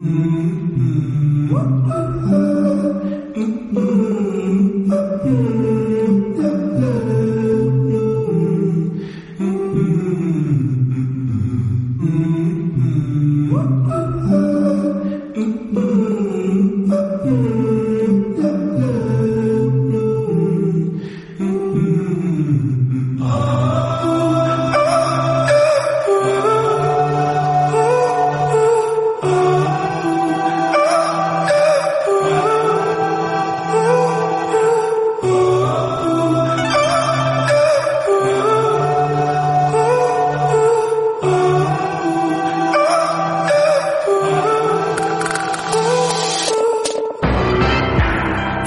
Mm-hmm. mm-hmm. mm-hmm.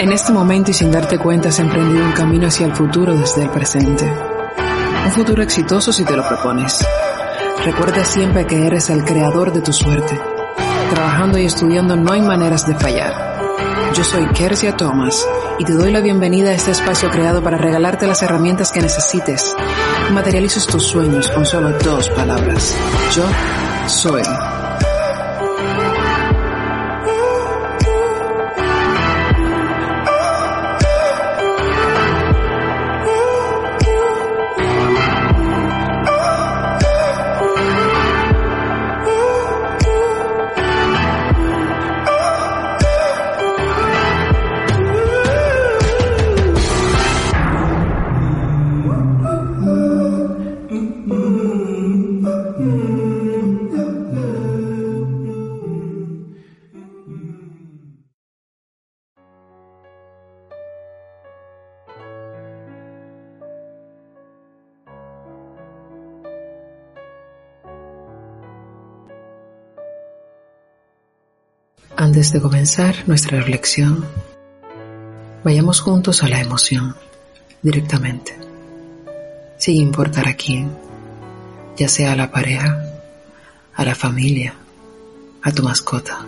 En este momento y sin darte cuenta has emprendido un camino hacia el futuro desde el presente. Un futuro exitoso si te lo propones. Recuerda siempre que eres el creador de tu suerte. Trabajando y estudiando no hay maneras de fallar. Yo soy Kersia Thomas y te doy la bienvenida a este espacio creado para regalarte las herramientas que necesites. Materialices tus sueños con solo dos palabras. Yo soy. Antes de comenzar nuestra reflexión, vayamos juntos a la emoción, directamente, sin importar a quién, ya sea a la pareja, a la familia, a tu mascota,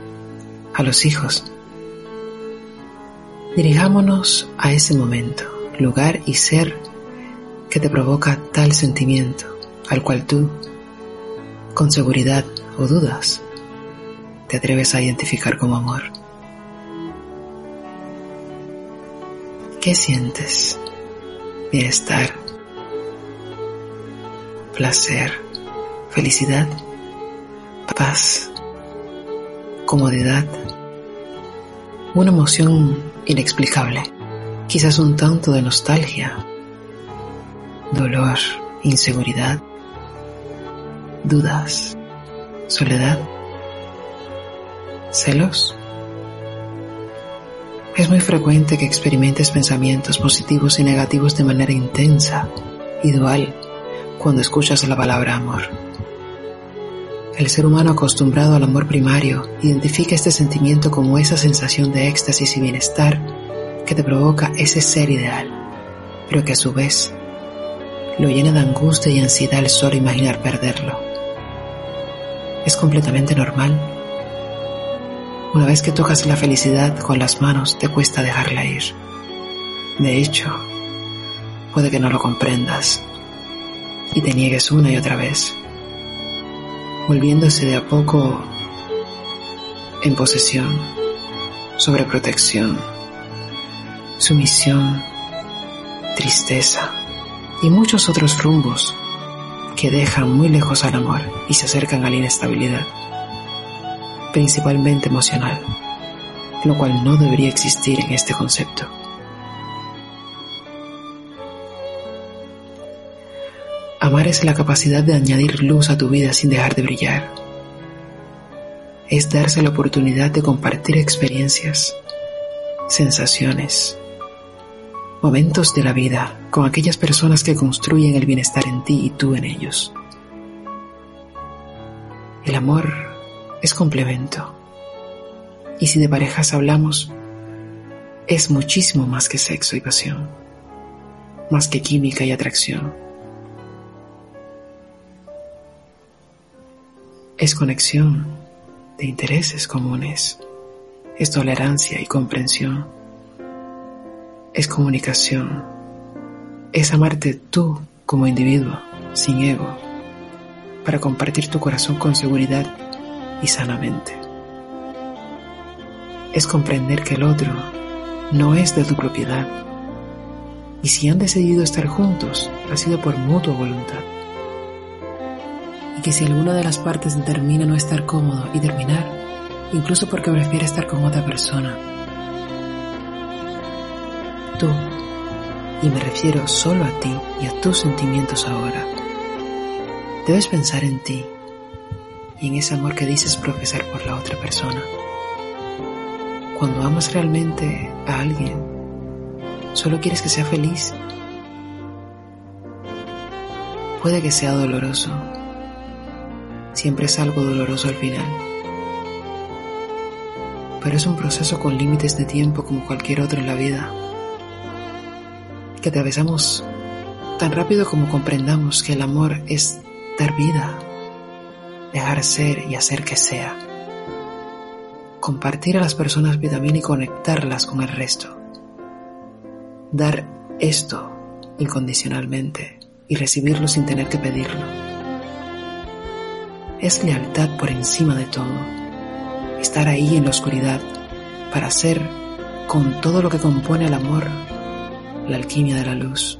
a los hijos. Dirijámonos a ese momento, lugar y ser que te provoca tal sentimiento al cual tú, con seguridad o dudas, te atreves a identificar como amor. ¿Qué sientes? Bienestar, placer, felicidad, paz, comodidad, una emoción inexplicable, quizás un tanto de nostalgia, dolor, inseguridad, dudas, soledad celos. Es muy frecuente que experimentes pensamientos positivos y negativos de manera intensa y dual cuando escuchas la palabra amor. El ser humano acostumbrado al amor primario identifica este sentimiento como esa sensación de éxtasis y bienestar que te provoca ese ser ideal, pero que a su vez lo llena de angustia y ansiedad el solo imaginar perderlo. Es completamente normal una vez que tocas la felicidad con las manos, te cuesta dejarla ir. De hecho, puede que no lo comprendas y te niegues una y otra vez, volviéndose de a poco en posesión, sobreprotección, sumisión, tristeza y muchos otros rumbos que dejan muy lejos al amor y se acercan a la inestabilidad principalmente emocional, lo cual no debería existir en este concepto. Amar es la capacidad de añadir luz a tu vida sin dejar de brillar. Es darse la oportunidad de compartir experiencias, sensaciones, momentos de la vida con aquellas personas que construyen el bienestar en ti y tú en ellos. El amor es complemento, Y si de parejas hablamos, es muchísimo más que sexo y pasión, más que química y atracción. Es conexión de intereses comunes, es tolerancia y comprensión, es comunicación, es amarte tú como individuo, sin ego, para compartir tu corazón con seguridad y sanamente. Es comprender que el otro no es de tu propiedad. Y si han decidido estar juntos, ha sido por mutua voluntad. Y que si alguna de las partes determina no estar cómodo y terminar, incluso porque prefiere estar con otra persona, tú, y me refiero solo a ti y a tus sentimientos ahora, debes pensar en ti y en ese amor que dices profesar por la otra persona. Cuando amas realmente a alguien, solo quieres que sea feliz. Puede que sea doloroso. Siempre es algo doloroso al final. Pero es un proceso con límites de tiempo como cualquier otro en la vida. Que atravesamos tan rápido como comprendamos que el amor es dar vida, dejar ser y hacer que sea compartir a las personas vitamina y conectarlas con el resto. Dar esto incondicionalmente y recibirlo sin tener que pedirlo. Es lealtad por encima de todo. Estar ahí en la oscuridad para hacer con todo lo que compone el amor la alquimia de la luz.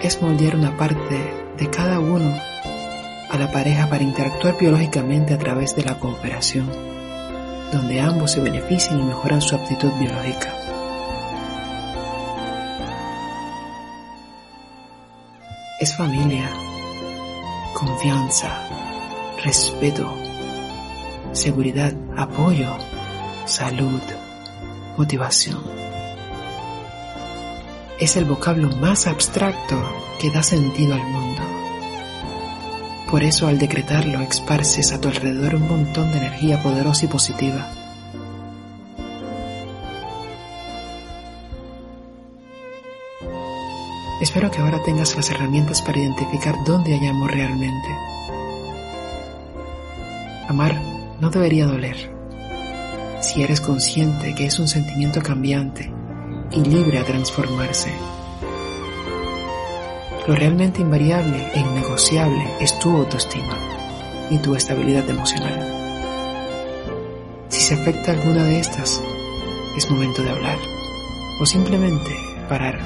Es moldear una parte de cada uno a la pareja para interactuar biológicamente a través de la cooperación, donde ambos se benefician y mejoran su aptitud biológica. Es familia, confianza, respeto, seguridad, apoyo, salud, motivación. Es el vocablo más abstracto que da sentido al mundo. Por eso al decretarlo esparces a tu alrededor un montón de energía poderosa y positiva. Espero que ahora tengas las herramientas para identificar dónde hay amor realmente. Amar no debería doler. Si eres consciente que es un sentimiento cambiante y libre a transformarse. Lo realmente invariable e innegociable es tu autoestima y tu estabilidad emocional. Si se afecta alguna de estas, es momento de hablar o simplemente parar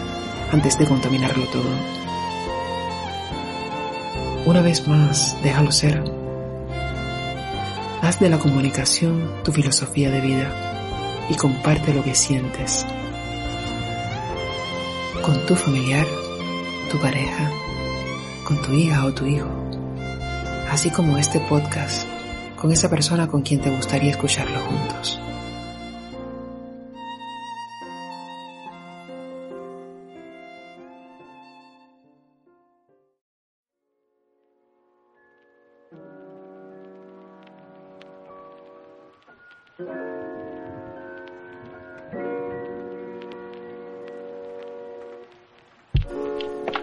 antes de contaminarlo todo. Una vez más, déjalo ser. Haz de la comunicación tu filosofía de vida y comparte lo que sientes con tu familiar tu pareja, con tu hija o tu hijo, así como este podcast con esa persona con quien te gustaría escucharlo juntos.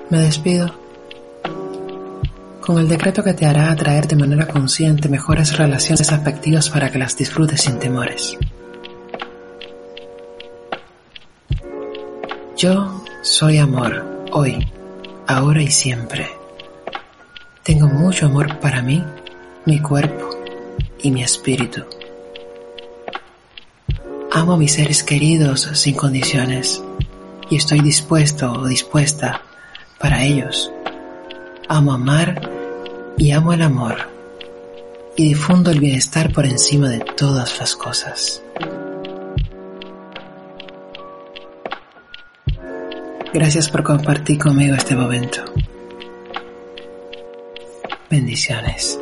Me despido con el decreto que te hará atraer de manera consciente mejores relaciones afectivas para que las disfrutes sin temores. Yo soy amor, hoy, ahora y siempre. Tengo mucho amor para mí, mi cuerpo y mi espíritu. Amo a mis seres queridos sin condiciones y estoy dispuesto o dispuesta para ellos. Amo amar y amo el amor y difundo el bienestar por encima de todas las cosas. Gracias por compartir conmigo este momento. Bendiciones.